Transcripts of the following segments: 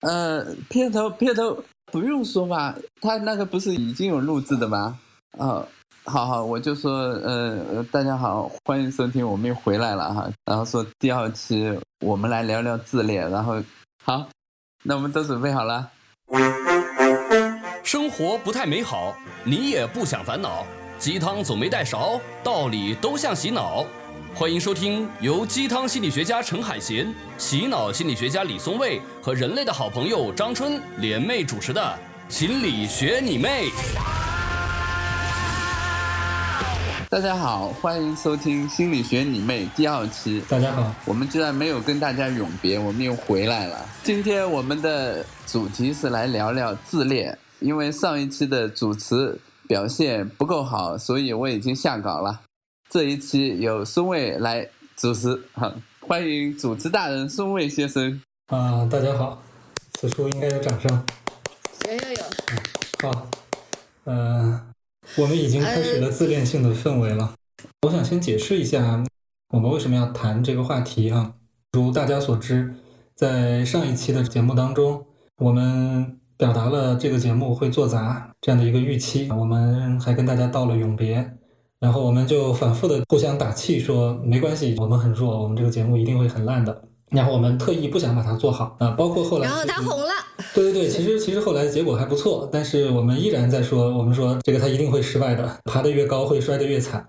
呃，片头片头不用说吧，他那个不是已经有录制的吗？哦，好好，我就说，呃，大家好，欢迎收听，我们又回来了哈。然后说第二期我们来聊聊自恋，然后好，那我们都准备好了。生活不太美好，你也不想烦恼，鸡汤总没带勺，道理都像洗脑。欢迎收听由鸡汤心理学家陈海贤、洗脑心理学家李松蔚和人类的好朋友张春联袂主持的《心理学你妹》。大家好，欢迎收听《心理学你妹》第二期。大家好，我们居然没有跟大家永别，我们又回来了。今天我们的主题是来聊聊自恋，因为上一期的主持表现不够好，所以我已经下岗了。这一期由孙卫来主持，好，欢迎主持大人孙卫先生。啊，大家好，此处应该有掌声。有有有。好，嗯，我们已经开始了自恋性的氛围了。我想先解释一下，我们为什么要谈这个话题哈。如大家所知，在上一期的节目当中，我们表达了这个节目会做砸这样的一个预期，我们还跟大家道了永别。然后我们就反复的互相打气，说没关系，我们很弱，我们这个节目一定会很烂的。然后我们特意不想把它做好啊，包括后来，然后他红了。对对对，其实其实后来结果还不错，但是我们依然在说，我们说这个他一定会失败的，爬得越高会摔得越惨。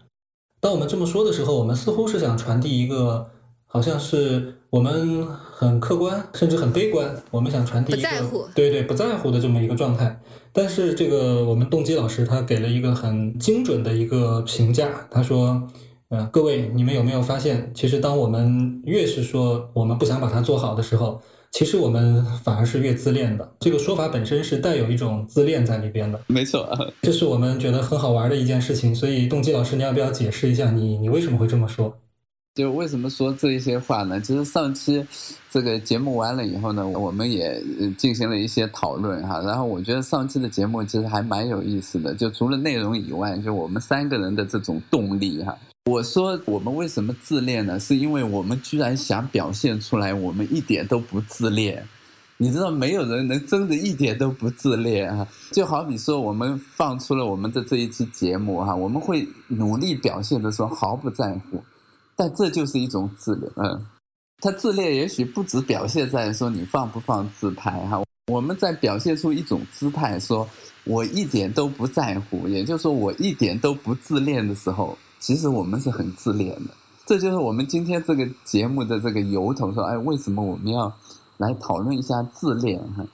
当我们这么说的时候，我们似乎是想传递一个。好像是我们很客观，甚至很悲观。我们想传递一个对对不在乎的这么一个状态。但是这个我们动机老师他给了一个很精准的一个评价，他说：“呃，各位，你们有没有发现，其实当我们越是说我们不想把它做好的时候，其实我们反而是越自恋的。这个说法本身是带有一种自恋在里边的。没错，这是我们觉得很好玩的一件事情。所以，动机老师，你要不要解释一下，你你为什么会这么说？”就为什么说这一些话呢？其实上期这个节目完了以后呢，我们也进行了一些讨论哈。然后我觉得上期的节目其实还蛮有意思的，就除了内容以外，就我们三个人的这种动力哈。我说我们为什么自恋呢？是因为我们居然想表现出来我们一点都不自恋。你知道没有人能真的一点都不自恋哈。就好比说我们放出了我们的这一期节目哈，我们会努力表现的说毫不在乎。但这就是一种自恋，嗯，他自恋也许不止表现在说你放不放自拍哈，我们在表现出一种姿态，说我一点都不在乎，也就是说我一点都不自恋的时候，其实我们是很自恋的。这就是我们今天这个节目的这个由头，说哎，为什么我们要来讨论一下自恋哈？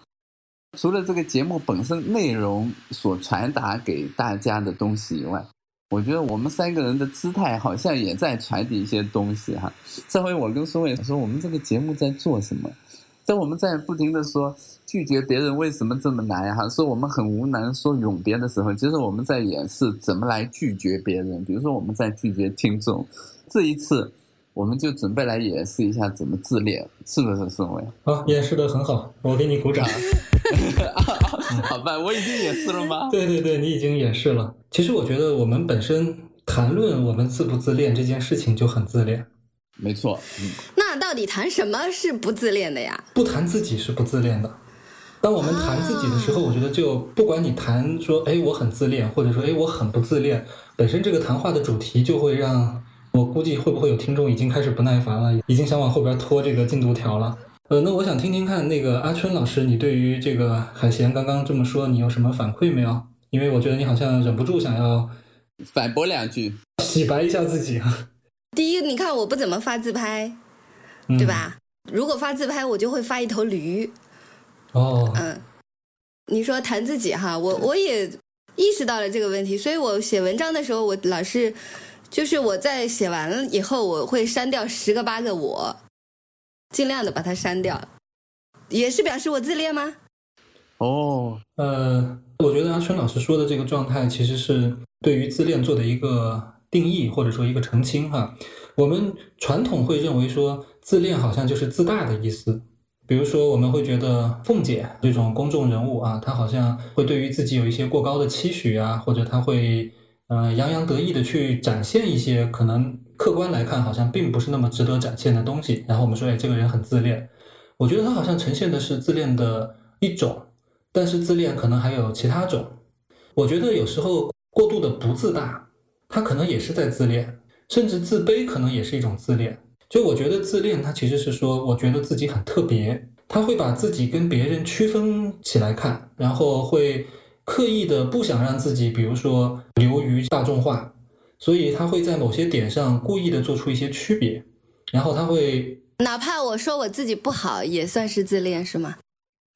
除了这个节目本身内容所传达给大家的东西以外。我觉得我们三个人的姿态好像也在传递一些东西哈。这回我跟苏伟说，我们这个节目在做什么？在我们在不停的说拒绝别人为什么这么难哈？说我们很无能，说永别的时候，其实我们在演示怎么来拒绝别人。比如说我们在拒绝听众，这一次我们就准备来演示一下怎么自恋，是不是宋伟？好，演示的很好，我给你鼓掌。好吧，我已经演示了吗？对对对，你已经演示了。其实我觉得我们本身谈论我们自不自恋这件事情就很自恋。没错。嗯。那到底谈什么是不自恋的呀？不谈自己是不自恋的。当我们谈自己的时候，我觉得就不管你谈说，哎，我很自恋，或者说，哎，我很不自恋，本身这个谈话的主题就会让我估计会不会有听众已经开始不耐烦了，已经想往后边拖这个进度条了。呃，那我想听听看，那个阿春老师，你对于这个海贤刚刚这么说，你有什么反馈没有？因为我觉得你好像忍不住想要反驳两句，洗白一下自己啊。第一，你看我不怎么发自拍，对吧？如果发自拍，我就会发一头驴。哦，嗯，你说谈自己哈，我我也意识到了这个问题，所以我写文章的时候，我老是就是我在写完了以后，我会删掉十个八个我。尽量的把它删掉，也是表示我自恋吗？哦，呃，我觉得阿春老师说的这个状态，其实是对于自恋做的一个定义，或者说一个澄清哈。我们传统会认为说，自恋好像就是自大的意思。比如说，我们会觉得凤姐这种公众人物啊，她好像会对于自己有一些过高的期许啊，或者她会呃洋洋得意的去展现一些可能。客观来看，好像并不是那么值得展现的东西。然后我们说，哎，这个人很自恋。我觉得他好像呈现的是自恋的一种，但是自恋可能还有其他种。我觉得有时候过度的不自大，他可能也是在自恋，甚至自卑可能也是一种自恋。就我觉得自恋，它其实是说，我觉得自己很特别，他会把自己跟别人区分起来看，然后会刻意的不想让自己，比如说流于大众化，所以他会在某些点上故意的做出一些区别，然后他会。哪怕我说我自己不好，也算是自恋，是吗？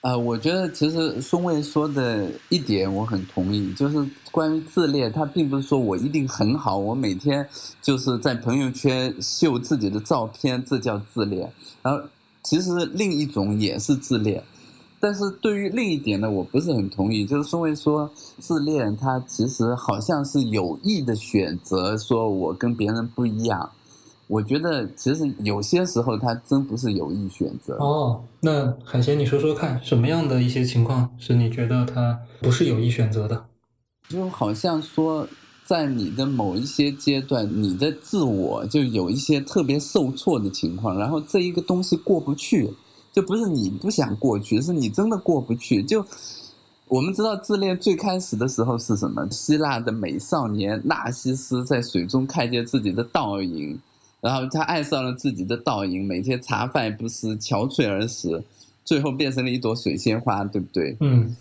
啊，我觉得其实松蔚说的一点我很同意，就是关于自恋，他并不是说我一定很好，我每天就是在朋友圈秀自己的照片，这叫自恋。然后其实另一种也是自恋，但是对于另一点呢，我不是很同意，就是松蔚说自恋，他其实好像是有意的选择，说我跟别人不一样。我觉得其实有些时候他真不是有意选择哦。那海贤，你说说看，什么样的一些情况是你觉得他不是有意选择的？就好像说，在你的某一些阶段，你的自我就有一些特别受挫的情况，然后这一个东西过不去，就不是你不想过去，是你真的过不去。就我们知道自恋最开始的时候是什么？希腊的美少年纳西斯在水中看见自己的倒影。然后他爱上了自己的倒影，每天茶饭不思，憔悴而死，最后变成了一朵水仙花，对不对？嗯。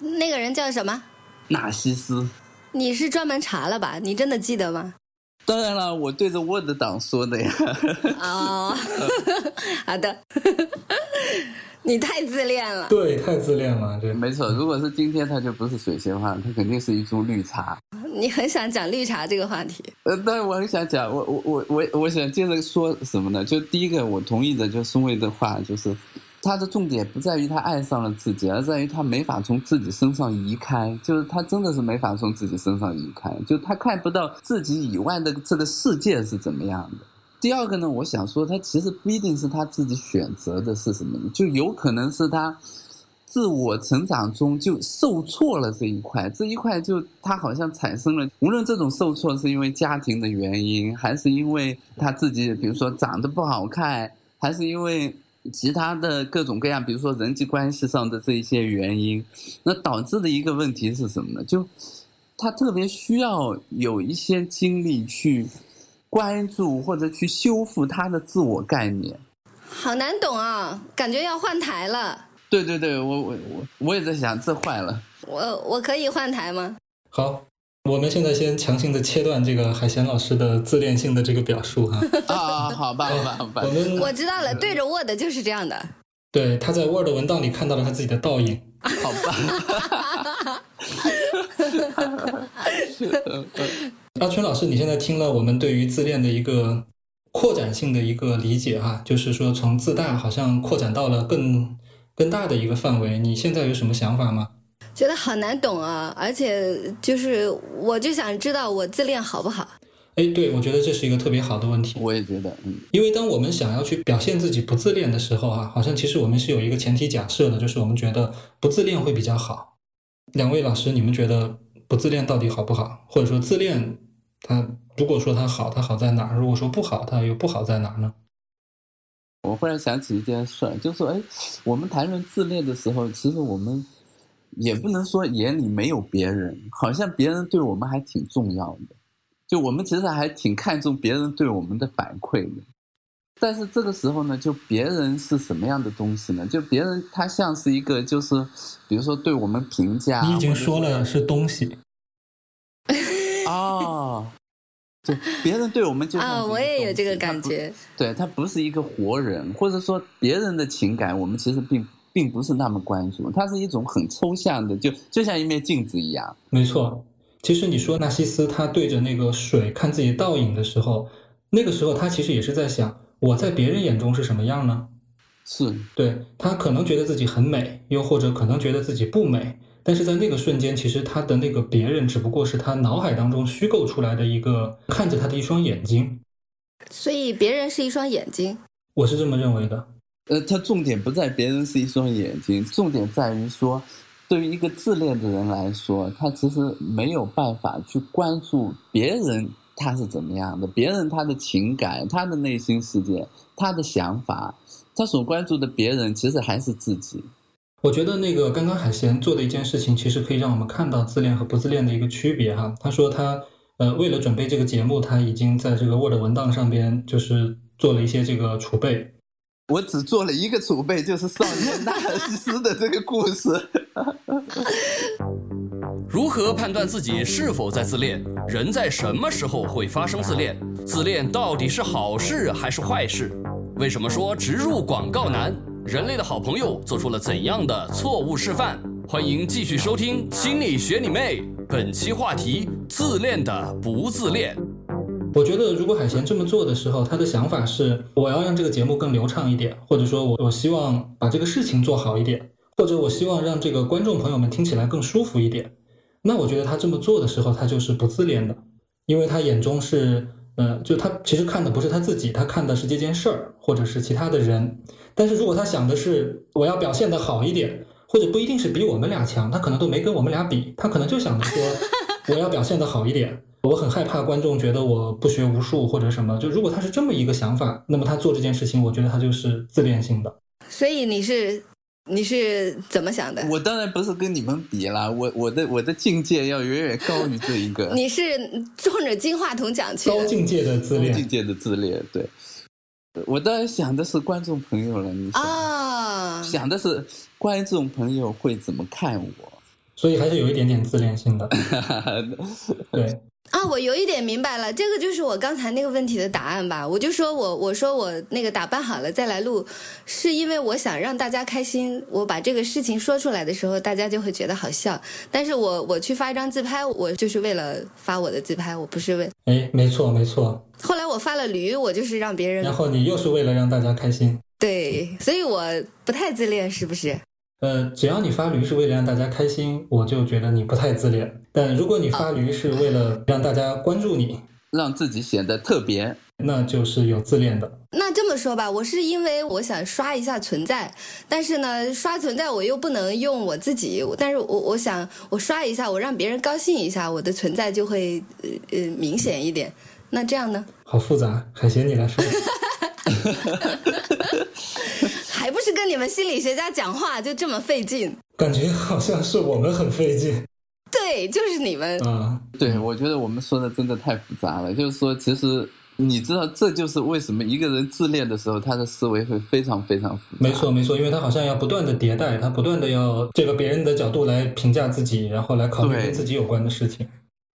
那个人叫什么？纳西斯。你是专门查了吧？你真的记得吗？当然了，我对着 Word 档说的呀。哦，好的。你太自恋了。对，太自恋了。对，没错。如果是今天，它就不是水仙花，它肯定是一株绿茶。你很想讲绿茶这个话题？呃，但是我很想讲，我我我我我想接着说什么呢？就第一个，我同意的，就宋卫的话，就是他的重点不在于他爱上了自己，而在于他没法从自己身上移开，就是他真的是没法从自己身上移开，就他看不到自己以外的这个世界是怎么样的。第二个呢，我想说，他其实不一定是他自己选择的是什么，就有可能是他。自我成长中就受挫了这一块，这一块就他好像产生了，无论这种受挫是因为家庭的原因，还是因为他自己，比如说长得不好看，还是因为其他的各种各样，比如说人际关系上的这一些原因，那导致的一个问题是什么呢？就他特别需要有一些精力去关注或者去修复他的自我概念。好难懂啊，感觉要换台了。对对对，我我我我也在想，这坏了。我我可以换台吗？好，我们现在先强行的切断这个海贤老师的自恋性的这个表述哈。啊，好吧，好吧，好吧。我们我知道了，对着 Word 就是这样的。对，他在 Word 文档里看到了他自己的倒影。好吧。阿春老师，你现在听了我们对于自恋的一个扩展性的一个理解哈，就是说从自大好像扩展到了更。更大的一个范围，你现在有什么想法吗？觉得好难懂啊，而且就是我就想知道我自恋好不好？哎，对，我觉得这是一个特别好的问题。我也觉得，嗯，因为当我们想要去表现自己不自恋的时候啊，好像其实我们是有一个前提假设的，就是我们觉得不自恋会比较好。两位老师，你们觉得不自恋到底好不好？或者说自恋，它如果说它好，它好在哪儿？如果说不好，它又不好在哪儿呢？我忽然想起一件事，就说，哎，我们谈论自恋的时候，其实我们也不能说眼里没有别人，好像别人对我们还挺重要的，就我们其实还挺看重别人对我们的反馈的。但是这个时候呢，就别人是什么样的东西呢？就别人他像是一个，就是比如说对我们评价，你已经说了是东西。哦。对别人对我们就 啊，我也有这个感觉。对他不是一个活人，或者说别人的情感，我们其实并并不是那么关注。它是一种很抽象的，就就像一面镜子一样。没错，其实你说纳西斯他对着那个水看自己倒影的时候，那个时候他其实也是在想，我在别人眼中是什么样呢？是对他可能觉得自己很美，又或者可能觉得自己不美。但是在那个瞬间，其实他的那个别人只不过是他脑海当中虚构出来的一个看着他的一双眼睛，所以别人是一双眼睛，我是这么认为的。呃，他重点不在别人是一双眼睛，重点在于说，对于一个自恋的人来说，他其实没有办法去关注别人他是怎么样的，别人他的情感、他的内心世界、他的想法，他所关注的别人其实还是自己。我觉得那个刚刚海贤做的一件事情，其实可以让我们看到自恋和不自恋的一个区别哈。他说他呃为了准备这个节目，他已经在这个 Word 文档上边就是做了一些这个储备。我只做了一个储备，就是少年纳尔西斯的这个故事。如何判断自己是否在自恋？人在什么时候会发生自恋？自恋到底是好事还是坏事？为什么说植入广告难？人类的好朋友做出了怎样的错误示范？欢迎继续收听《心理学你妹》，本期话题：自恋的不自恋。我觉得，如果海贤这么做的时候，他的想法是我要让这个节目更流畅一点，或者说我我希望把这个事情做好一点，或者我希望让这个观众朋友们听起来更舒服一点。那我觉得他这么做的时候，他就是不自恋的，因为他眼中是。嗯，就他其实看的不是他自己，他看的是这件事儿，或者是其他的人。但是如果他想的是我要表现的好一点，或者不一定是比我们俩强，他可能都没跟我们俩比，他可能就想着说我要表现的好一点。我很害怕观众觉得我不学无术或者什么。就如果他是这么一个想法，那么他做这件事情，我觉得他就是自恋性的。所以你是。你是怎么想的？我当然不是跟你们比啦，我我的我的境界要远远高于这一个。你是冲着金话筒讲去高境界的自恋，境界的自恋。对，我当然想的是观众朋友了。你啊，想的是观众朋友会怎么看我，所以还是有一点点自恋性的。对。啊，我有一点明白了，这个就是我刚才那个问题的答案吧。我就说我我说我那个打扮好了再来录，是因为我想让大家开心。我把这个事情说出来的时候，大家就会觉得好笑。但是我我去发一张自拍，我就是为了发我的自拍，我不是为哎，没错没错。后来我发了驴，我就是让别人。然后你又是为了让大家开心。对，所以我不太自恋，是不是？呃，只要你发驴是为了让大家开心，我就觉得你不太自恋。但如果你发驴是为了让大家关注你，让自己显得特别，那就是有自恋的。那这么说吧，我是因为我想刷一下存在，但是呢，刷存在我又不能用我自己，但是我我想我刷一下，我让别人高兴一下，我的存在就会呃呃明显一点。那这样呢？好复杂，海贤你来说。还不是跟你们心理学家讲话就这么费劲？感觉好像是我们很费劲。对，就是你们。嗯，对，我觉得我们说的真的太复杂了。就是说，其实你知道，这就是为什么一个人自恋的时候，他的思维会非常非常复杂。没错，没错，因为他好像要不断的迭代，他不断的要这个别人的角度来评价自己，然后来考虑跟自己有关的事情。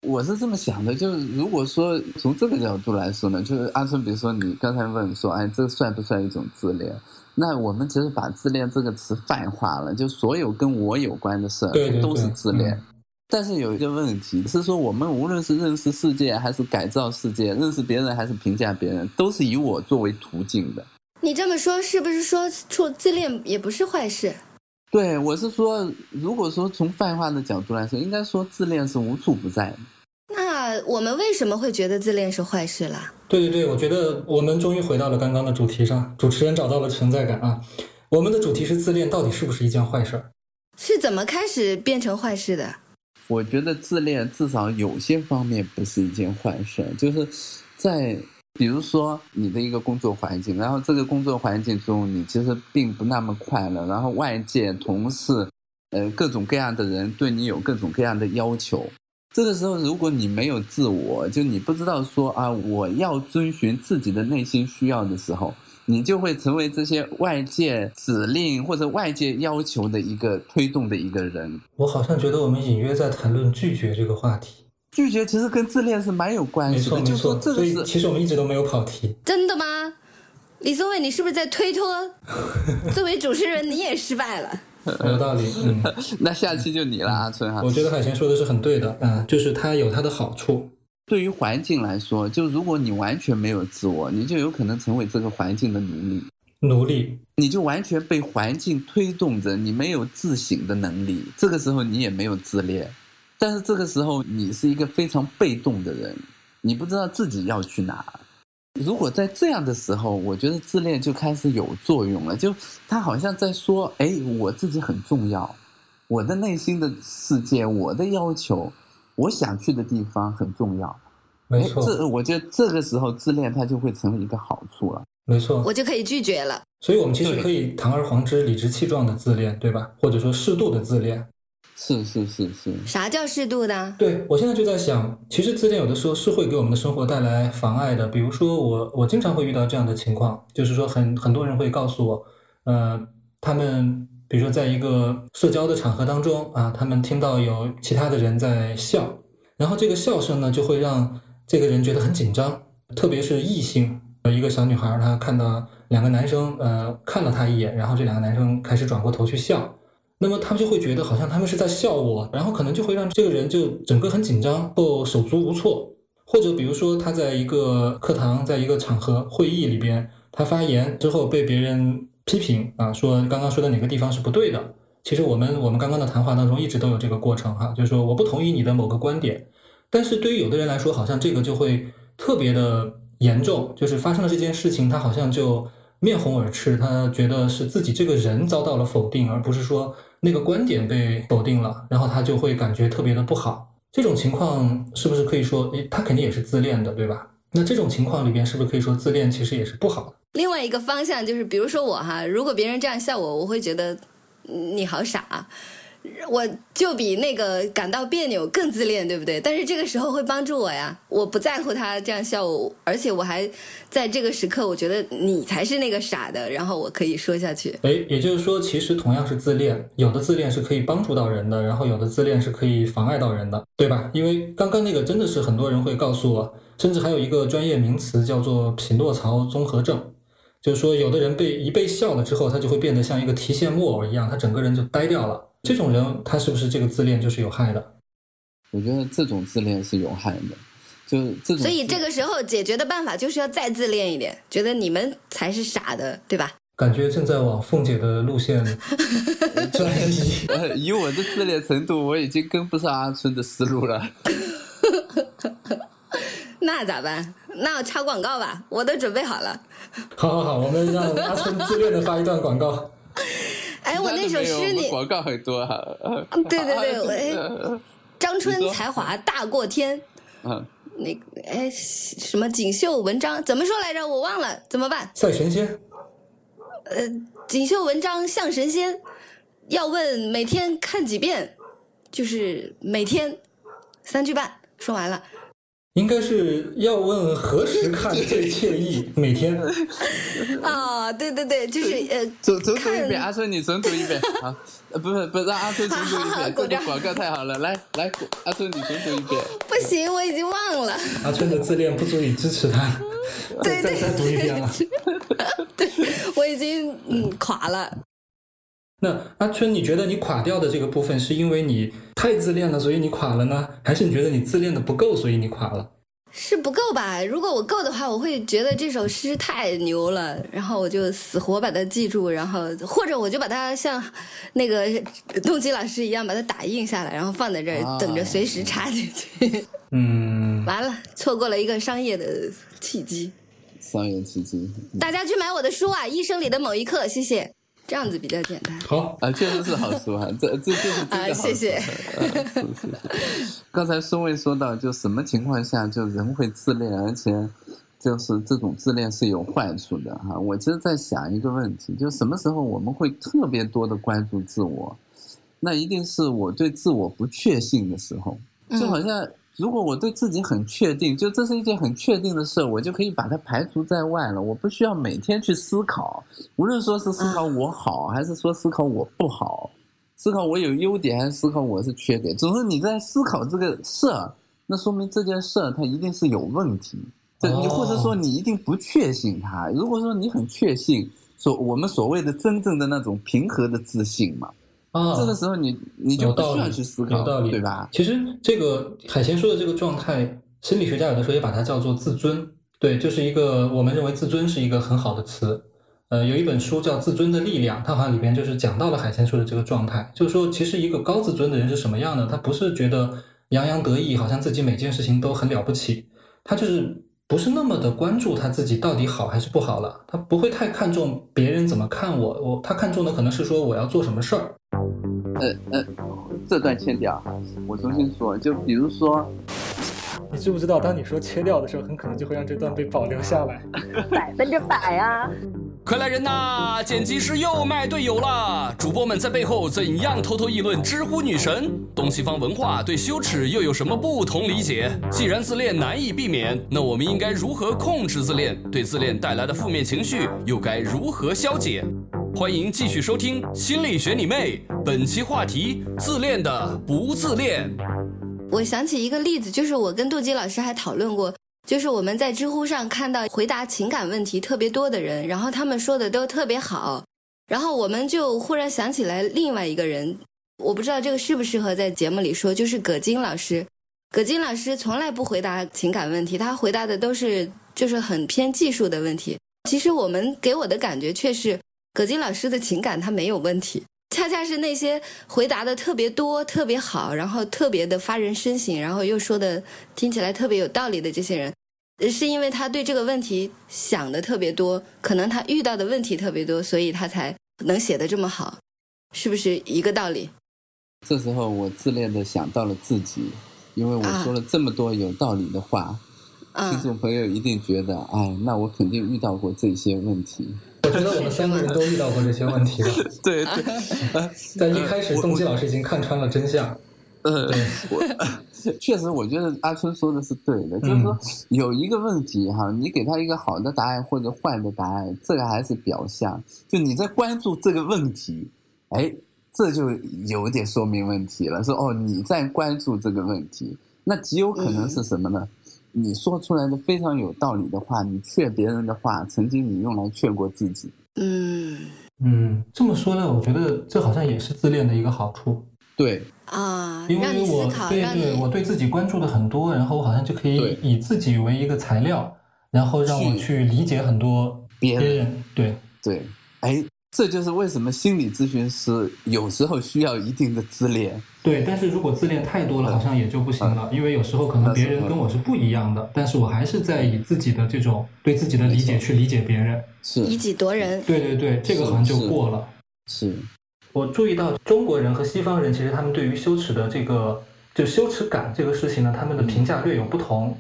我是这么想的，就是如果说从这个角度来说呢，就是阿春，比如说你刚才问说，哎，这算不算一种自恋？那我们其实把自恋这个词泛化了，就所有跟我有关的事都是自恋。但是有一个问题是说，我们无论是认识世界，还是改造世界，认识别人还是评价别人，都是以我作为途径的。你这么说，是不是说出自恋也不是坏事？对，我是说，如果说从泛化的角度来说，应该说自恋是无处不在。那我们为什么会觉得自恋是坏事啦？对对对，我觉得我们终于回到了刚刚的主题上，主持人找到了存在感啊。我们的主题是自恋到底是不是一件坏事？是怎么开始变成坏事的？我觉得自恋至少有些方面不是一件坏事，就是在。比如说你的一个工作环境，然后这个工作环境中你其实并不那么快乐，然后外界同事，呃，各种各样的人对你有各种各样的要求。这个时候，如果你没有自我，就你不知道说啊，我要遵循自己的内心需要的时候，你就会成为这些外界指令或者外界要求的一个推动的一个人。我好像觉得我们隐约在谈论拒绝这个话题。拒绝其实跟自恋是蛮有关系的，就说这个是，其实我们一直都没有跑题。真的吗？李宗伟，你是不是在推脱？作为主持人，你也失败了。有道理，嗯，那下期就你了，阿春哈。我觉得海贤说的是很对的，嗯，就是它有它的好处。对于环境来说，就如果你完全没有自我，你就有可能成为这个环境的奴隶。奴隶，你就完全被环境推动着，你没有自省的能力。这个时候，你也没有自恋。但是这个时候，你是一个非常被动的人，你不知道自己要去哪。如果在这样的时候，我觉得自恋就开始有作用了，就他好像在说：“哎，我自己很重要，我的内心的世界，我的要求，我想去的地方很重要。”没错，这我觉得这个时候自恋它就会成为一个好处了。没错，我就可以拒绝了。所以我们其实可以堂而皇之、理直气壮的自恋，对吧？或者说适度的自恋。是是是是，啥叫适度的？对我现在就在想，其实自恋有的时候是会给我们的生活带来妨碍的。比如说我，我经常会遇到这样的情况，就是说很很多人会告诉我，呃，他们比如说在一个社交的场合当中啊，他们听到有其他的人在笑，然后这个笑声呢就会让这个人觉得很紧张，特别是异性，呃，一个小女孩她看到两个男生呃看了她一眼，然后这两个男生开始转过头去笑。那么他们就会觉得好像他们是在笑我，然后可能就会让这个人就整个很紧张，或手足无措，或者比如说他在一个课堂，在一个场合会议里边，他发言之后被别人批评啊，说刚刚说的哪个地方是不对的。其实我们我们刚刚的谈话当中一直都有这个过程哈，就是说我不同意你的某个观点，但是对于有的人来说，好像这个就会特别的严重，就是发生了这件事情，他好像就面红耳赤，他觉得是自己这个人遭到了否定，而不是说。那个观点被否定了，然后他就会感觉特别的不好。这种情况是不是可以说，诶，他肯定也是自恋的，对吧？那这种情况里边是不是可以说自恋其实也是不好的？另外一个方向就是，比如说我哈，如果别人这样笑我，我会觉得你好傻。我就比那个感到别扭更自恋，对不对？但是这个时候会帮助我呀，我不在乎他这样笑我，而且我还在这个时刻，我觉得你才是那个傻的，然后我可以说下去。哎，也就是说，其实同样是自恋，有的自恋是可以帮助到人的，然后有的自恋是可以妨碍到人的，对吧？因为刚刚那个真的是很多人会告诉我，甚至还有一个专业名词叫做匹诺曹综合症，就是说有的人被一被笑了之后，他就会变得像一个提线木偶一样，他整个人就呆掉了。这种人，他是不是这个自恋就是有害的？我觉得这种自恋是有害的，就这种。所以这个时候解决的办法就是要再自恋一点，觉得你们才是傻的，对吧？感觉正在往凤姐的路线 转移。以我的自恋程度，我已经跟不上阿春的思路了。那咋办？那我插广告吧，我都准备好了。好好好，我们让阿春自恋的发一段广告。哎，我那首诗你广告很多哈。对对对，哎，张春才华大过天。嗯。那哎，什么锦绣文章怎么说来着？我忘了，怎么办？赛神仙。呃，锦绣文章像神仙，要问每天看几遍，就是每天三句半。说完了。应该是要问何时看最惬意？每天。啊，对对对，就是呃，重重读一遍，阿春你重读一遍啊，呃，不是不是，让阿春重读一遍，这个广告太好了，来来，阿春你重读一遍。不行，我已经忘了。阿春的自恋不足以支持他，对再再读一遍了。对，我已经嗯垮了。那阿春，你觉得你垮掉的这个部分，是因为你太自恋了，所以你垮了呢？还是你觉得你自恋的不够，所以你垮了？是不够吧？如果我够的话，我会觉得这首诗太牛了，然后我就死活把它记住，然后或者我就把它像那个动机老师一样把它打印下来，然后放在这儿等着随时插进去。嗯，完了，错过了一个商业的契机。商业契机。大家去买我的书啊，《一生里的某一刻》，谢谢。这样子比较简单。好啊，确实是好书啊，这这就是真的好书。谢谢。刚才孙卫说到，就什么情况下就人会自恋，而且就是这种自恋是有坏处的哈。我其实在想一个问题，就什么时候我们会特别多的关注自我？那一定是我对自我不确信的时候，就好像。如果我对自己很确定，就这是一件很确定的事，我就可以把它排除在外了。我不需要每天去思考，无论说是思考我好，还是说思考我不好，思考我有优点，还是思考我是缺点。总之你在思考这个事儿，那说明这件事儿它一定是有问题。这你或者说你一定不确信它。如果说你很确信，所我们所谓的真正的那种平和的自信嘛。啊，这个时候你你就不需要去思考，有道理，对吧？其实这个海贤说的这个状态，心理学家有的时候也把它叫做自尊。对，就是一个我们认为自尊是一个很好的词。呃，有一本书叫《自尊的力量》，它好像里边就是讲到了海贤说的这个状态，就是说，其实一个高自尊的人是什么样的？他不是觉得洋洋得意，好像自己每件事情都很了不起，他就是不是那么的关注他自己到底好还是不好了，他不会太看重别人怎么看我，我他看重的可能是说我要做什么事儿。呃呃，这段切掉，我重新说，就比如说，你知不知道，当你说切掉的时候，很可能就会让这段被保留下来。百分之百啊！快来人呐！剪辑师又卖队友了。主播们在背后怎样偷偷议论知乎女神？东西方文化对羞耻又有什么不同理解？既然自恋难以避免，那我们应该如何控制自恋？对自恋带来的负面情绪又该如何消解？欢迎继续收听《心理学你妹》，本期话题：自恋的不自恋。我想起一个例子，就是我跟杜基老师还讨论过。就是我们在知乎上看到回答情感问题特别多的人，然后他们说的都特别好，然后我们就忽然想起来另外一个人，我不知道这个适不适合在节目里说，就是葛金老师。葛金老师从来不回答情感问题，他回答的都是就是很偏技术的问题。其实我们给我的感觉却是，葛金老师的情感他没有问题，恰恰是那些回答的特别多、特别好，然后特别的发人深省，然后又说的听起来特别有道理的这些人。是因为他对这个问题想的特别多，可能他遇到的问题特别多，所以他才能写的这么好，是不是一个道理？这时候我自恋的想到了自己，因为我说了这么多有道理的话，听众朋友一定觉得，哎，那我肯定遇到过这些问题。我觉得我们三个人都遇到过这些问题了。对 对，在 一开始，宋基老师已经看穿了真相。呃，我 确实，我觉得阿春说的是对的，就是说有一个问题哈，你给他一个好的答案或者坏的答案，这个还是表象。就你在关注这个问题，哎，这就有点说明问题了。说哦，你在关注这个问题，那极有可能是什么呢？你说出来的非常有道理的话，你劝别人的话，曾经你用来劝过自己。嗯嗯，这么说呢，我觉得这好像也是自恋的一个好处。对啊，因为我对对我对自己关注的很多，然后我好像就可以以自己为一个材料，然后让我去理解很多别人。对对，哎，这就是为什么心理咨询师有时候需要一定的自恋。对，但是如果自恋太多了，好像也就不行了，因为有时候可能别人跟我是不一样的，但是我还是在以自己的这种对自己的理解去理解别人，是以己夺人。对对对，这个好像就过了。是。我注意到中国人和西方人，其实他们对于羞耻的这个就羞耻感这个事情呢，他们的评价略有不同。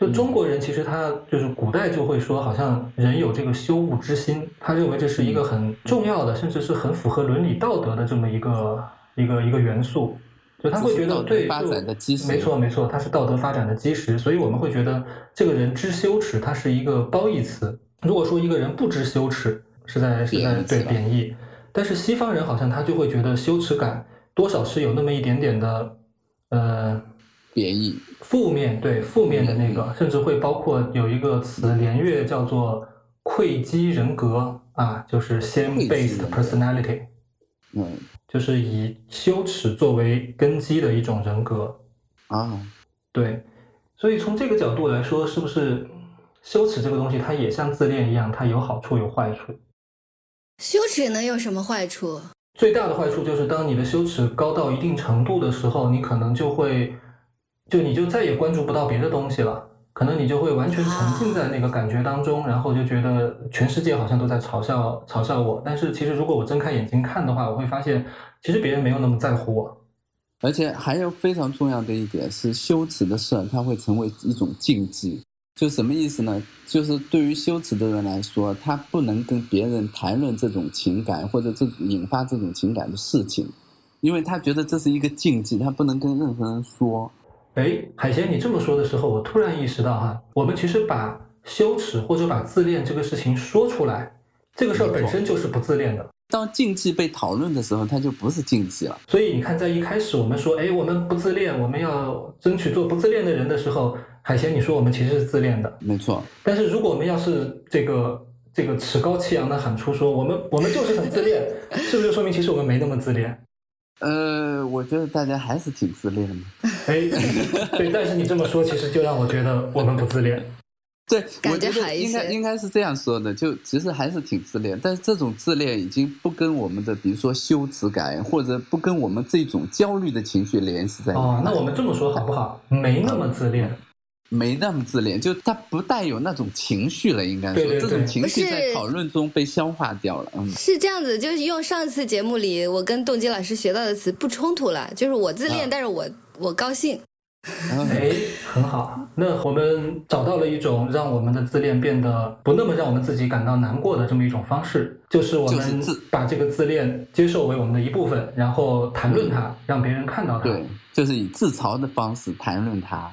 就中国人其实他就是古代就会说，好像人有这个羞恶之心，他认为这是一个很重要的，甚至是很符合伦理道德的这么一个一个一个元素。就他会觉得对，没错没错，它是道德发展的基石。所以我们会觉得这个人知羞耻，它是一个褒义词。如果说一个人不知羞耻，是在是在对贬义。但是西方人好像他就会觉得羞耻感多少是有那么一点点的，呃，贬义、负面，对负面的那个，甚至会包括有一个词连月叫做愧基人格啊，就是 shame-based personality，嗯，就是以羞耻作为根基的一种人格啊，对，所以从这个角度来说，是不是羞耻这个东西，它也像自恋一样，它有好处有坏处？羞耻能有什么坏处？最大的坏处就是，当你的羞耻高到一定程度的时候，你可能就会，就你就再也关注不到别的东西了。可能你就会完全沉浸在那个感觉当中，然后就觉得全世界好像都在嘲笑嘲笑我。但是其实，如果我睁开眼睛看的话，我会发现，其实别人没有那么在乎我。而且还有非常重要的一点是，羞耻的事儿它会成为一种禁忌。就什么意思呢？就是对于羞耻的人来说，他不能跟别人谈论这种情感或者这引发这种情感的事情，因为他觉得这是一个禁忌，他不能跟任何人说。哎，海贤，你这么说的时候，我突然意识到哈，我们其实把羞耻或者把自恋这个事情说出来，这个事儿本身就是不自恋的。当禁忌被讨论的时候，它就不是禁忌了。所以你看，在一开始我们说，哎，我们不自恋，我们要争取做不自恋的人的时候。海贤，你说我们其实是自恋的，没错。但是如果我们要是这个这个趾高气扬的喊出说我们我们就是很自恋，是不是就说明其实我们没那么自恋？呃，我觉得大家还是挺自恋的。哎，对，但是你这么说，其实就让我觉得我们不自恋。对，我觉得应该应该是这样说的，就其实还是挺自恋，但是这种自恋已经不跟我们的比如说羞耻感或者不跟我们这种焦虑的情绪联系在一起。哦，那我们这么说好不好？没那么自恋。没那么自恋，就他不带有那种情绪了，应该说这种情绪在讨论中被消化掉了。嗯，是这样子，就是用上次节目里我跟动机老师学到的词不冲突了，就是我自恋，但是我我高兴。哎，很好。那我们找到了一种让我们的自恋变得不那么让我们自己感到难过的这么一种方式，就是我们把这个自恋接受为我们的一部分，然后谈论它，让别人看到它。对，就是以自嘲的方式谈论它。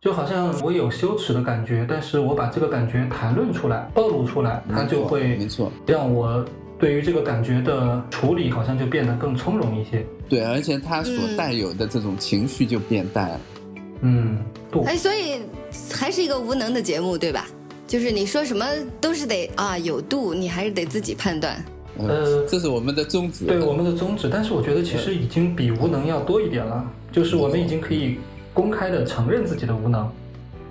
就好像我有羞耻的感觉，但是我把这个感觉谈论出来、暴露出来，它就会没错，让我对于这个感觉的处理好像就变得更从容一些。对，而且它所带有的这种情绪就变淡了。嗯，哎，所以还是一个无能的节目，对吧？就是你说什么都是得啊有度，你还是得自己判断。呃，这是我们的宗旨。对，我们的宗旨。但是我觉得其实已经比无能要多一点了，就是我们已经可以。公开的承认自己的无能，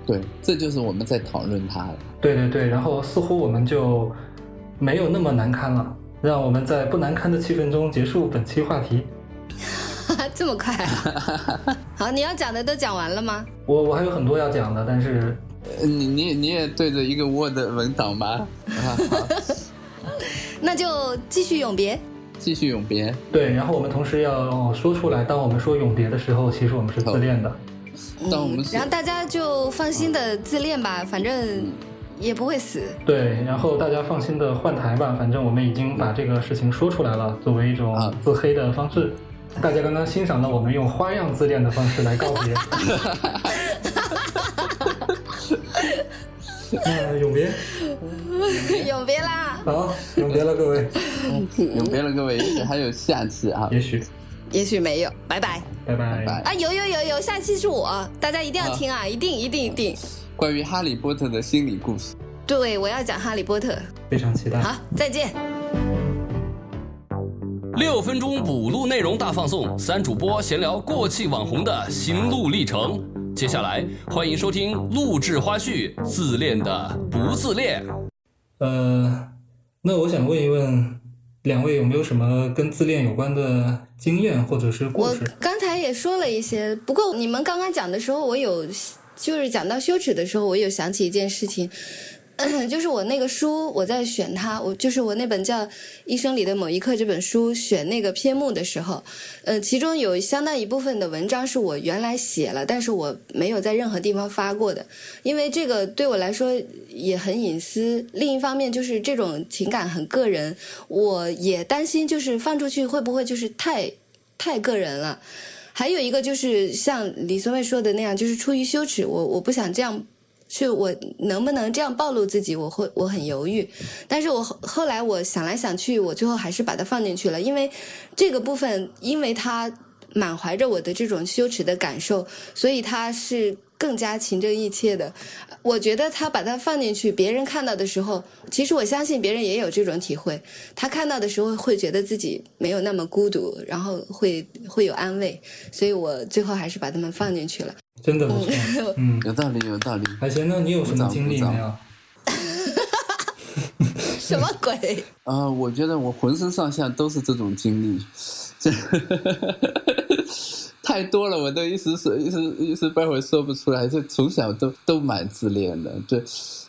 对，这就是我们在讨论他了。对对对，然后似乎我们就没有那么难堪了。让我们在不难堪的气氛中结束本期话题。这么快啊？好，你要讲的都讲完了吗？我我还有很多要讲的，但是你你你也对着一个 Word 文档吗？那就继续永别。继续永别。对，然后我们同时要说出来，当我们说永别的时候，其实我们是自恋的。当我们，然后大家就放心的自恋吧，反正也不会死。对，然后大家放心的换台吧，反正我们已经把这个事情说出来了，作为一种自黑的方式。大家刚刚欣赏了我们用花样自恋的方式来告别。嗯，永别，永别啦！好，永别了各位，永别了各位，也许还有下期啊，也许，也许没有，拜拜，拜拜，啊，有有有有，下期是我，大家一定要听啊，一定一定一定，关于哈利波特的心理故事，对，我要讲哈利波特，非常期待，好，再见。六分钟补录内容大放送，三主播闲聊过气网红的心路历程。接下来，欢迎收听录制花絮《自恋的不自恋》。呃，那我想问一问，两位有没有什么跟自恋有关的经验或者是故事？我刚才也说了一些，不过你们刚刚讲的时候，我有就是讲到羞耻的时候，我有想起一件事情。就是我那个书，我在选它，我就是我那本叫《一生里的某一刻》这本书，选那个篇目的时候，呃，其中有相当一部分的文章是我原来写了，但是我没有在任何地方发过的，因为这个对我来说也很隐私。另一方面，就是这种情感很个人，我也担心就是放出去会不会就是太太个人了。还有一个就是像李松蔚说的那样，就是出于羞耻，我我不想这样。是我能不能这样暴露自己？我会我很犹豫，但是我后来我想来想去，我最后还是把它放进去了，因为这个部分，因为它满怀着我的这种羞耻的感受，所以它是更加情真意切的。我觉得他把它放进去，别人看到的时候，其实我相信别人也有这种体会，他看到的时候会觉得自己没有那么孤独，然后会会有安慰，所以我最后还是把他们放进去了。真的不错，嗯，有道理，有道理。海贤呢？你有什么经历没有？什么鬼？啊，我觉得我浑身上下都是这种经历，这 太多了，我都一时说一时一时半会儿说不出来。就从小都都蛮自恋的，对，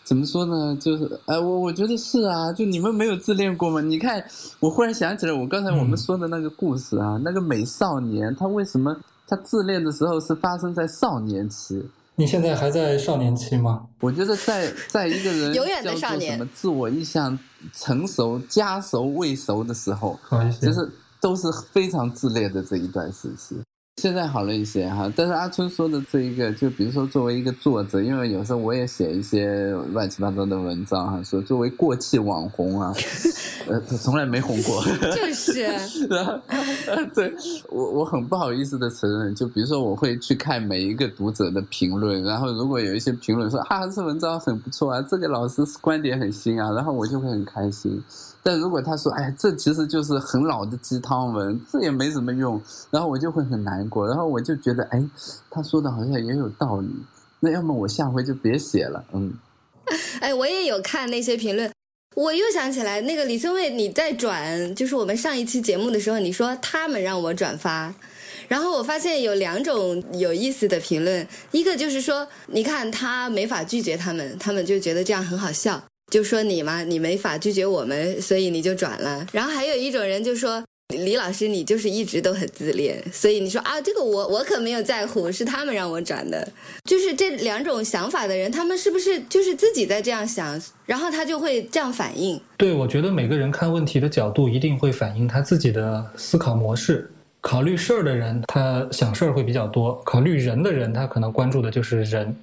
怎么说呢？就是哎，我我觉得是啊，就你们没有自恋过吗？你看，我忽然想起来，我刚才我们说的那个故事啊，那个美少年他为什么？他自恋的时候是发生在少年期。你现在还在少年期吗？我觉得在在一个人 永远的少年，什么自我意向成熟、家熟未熟的时候，就是都是非常自恋的这一段时期。现在好了一些哈，但是阿春说的这一个，就比如说作为一个作者，因为有时候我也写一些乱七八糟的文章哈，说作为过气网红啊，呃，他从来没红过，就是，对我我很不好意思的承认，就比如说我会去看每一个读者的评论，然后如果有一些评论说啊这文章很不错啊，这个老师观点很新啊，然后我就会很开心。但如果他说，哎，这其实就是很老的鸡汤文，这也没什么用，然后我就会很难过，然后我就觉得，哎，他说的好像也有道理，那要么我下回就别写了，嗯。哎，我也有看那些评论，我又想起来，那个李松蔚，你在转，就是我们上一期节目的时候，你说他们让我转发，然后我发现有两种有意思的评论，一个就是说，你看他没法拒绝他们，他们就觉得这样很好笑。就说你嘛，你没法拒绝我们，所以你就转了。然后还有一种人就说，李老师，你就是一直都很自恋，所以你说啊，这个我我可没有在乎，是他们让我转的。就是这两种想法的人，他们是不是就是自己在这样想，然后他就会这样反应？对，我觉得每个人看问题的角度一定会反映他自己的思考模式。考虑事儿的人，他想事儿会比较多；考虑人的人，他可能关注的就是人。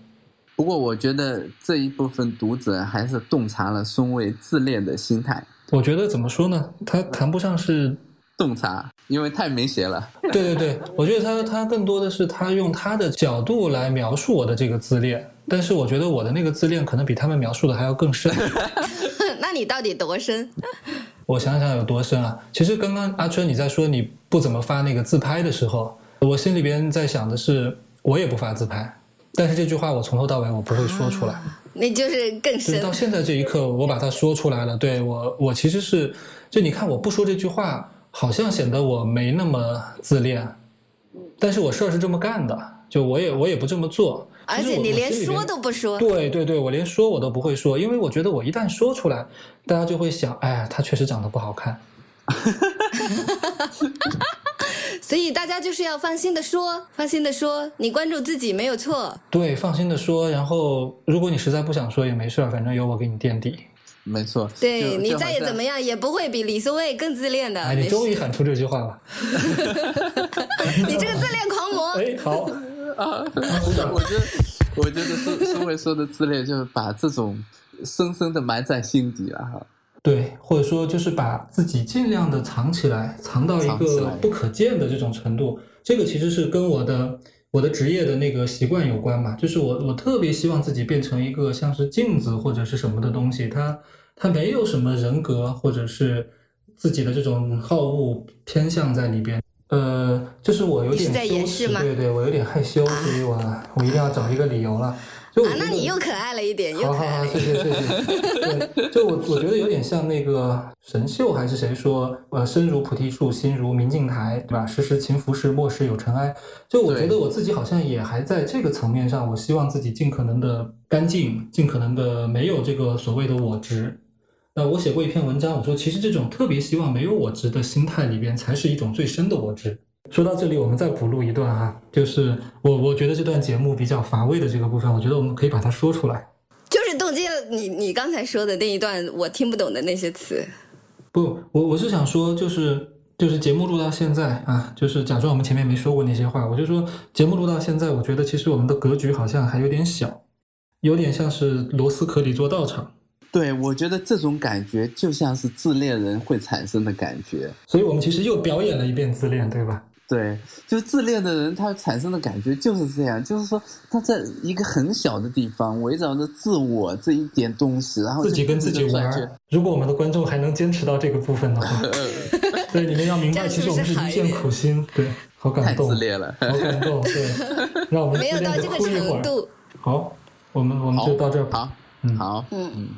不过，我觉得这一部分读者还是洞察了孙卫自恋的心态。我觉得怎么说呢？他谈不上是洞察，因为太明显了。对对对，我觉得他他更多的是他用他的角度来描述我的这个自恋，但是我觉得我的那个自恋可能比他们描述的还要更深。那你到底多深？我想想有多深啊！其实刚刚阿春你在说你不怎么发那个自拍的时候，我心里边在想的是，我也不发自拍，但是这句话我从头到尾我不会说出来。那就是更深。到现在这一刻，我把它说出来了。对我，我其实是，就你看，我不说这句话，好像显得我没那么自恋，但是我事儿是这么干的，就我也我也不这么做。而且你连说都不说，对对对，我连说我都不会说，因为我觉得我一旦说出来，大家就会想，哎，他确实长得不好看。所以大家就是要放心的说，放心的说，你关注自己没有错。对，放心的说，然后如果你实在不想说也没事儿，反正有我给你垫底。没错，对你再也怎么样也不会比李松蔚更自恋的。哎，你终于喊出这句话了。你这个自恋狂魔。哎，好。啊，我觉得，我觉得苏苏卫说的自恋就是把这种深深的埋在心底了哈。对，或者说就是把自己尽量的藏起来，藏到一个不可见的这种程度。这个其实是跟我的我的职业的那个习惯有关嘛。就是我我特别希望自己变成一个像是镜子或者是什么的东西，它它没有什么人格或者是自己的这种好恶偏向在里边。呃，就是我有点羞耻，对对，我有点害羞，所以我我一定要找一个理由了。啊，那你又可爱了一点，好好好，谢谢谢谢。对，就我我觉得有点像那个神秀还是谁说，呃，身如菩提树，心如明镜台，对吧？时时勤拂拭，莫使有尘埃。就我觉得我自己好像也还在这个层面上，我希望自己尽可能的干净，尽可能的没有这个所谓的我执。那，我写过一篇文章，我说其实这种特别希望没有我执的心态里边，才是一种最深的我执。说到这里，我们再补录一段哈，就是我我觉得这段节目比较乏味的这个部分，我觉得我们可以把它说出来。就是动机了你你刚才说的那一段我听不懂的那些词。不，我我是想说，就是就是节目录到现在啊，就是假装我们前面没说过那些话，我就说节目录到现在，我觉得其实我们的格局好像还有点小，有点像是螺丝壳里做道场。对，我觉得这种感觉就像是自恋人会产生的感觉，所以我们其实又表演了一遍自恋，对吧？对，就自恋的人他产生的感觉就是这样，就是说他在一个很小的地方围绕着自我这一点东西，然后自己跟自己玩。如果我们的观众还能坚持到这个部分的话 对你们要明白，其实我们是一片苦心，对，好感动，太自恋了，好感动，对，让我们没有到这个程度。好，我们我们就到这儿，好，嗯，好，嗯嗯。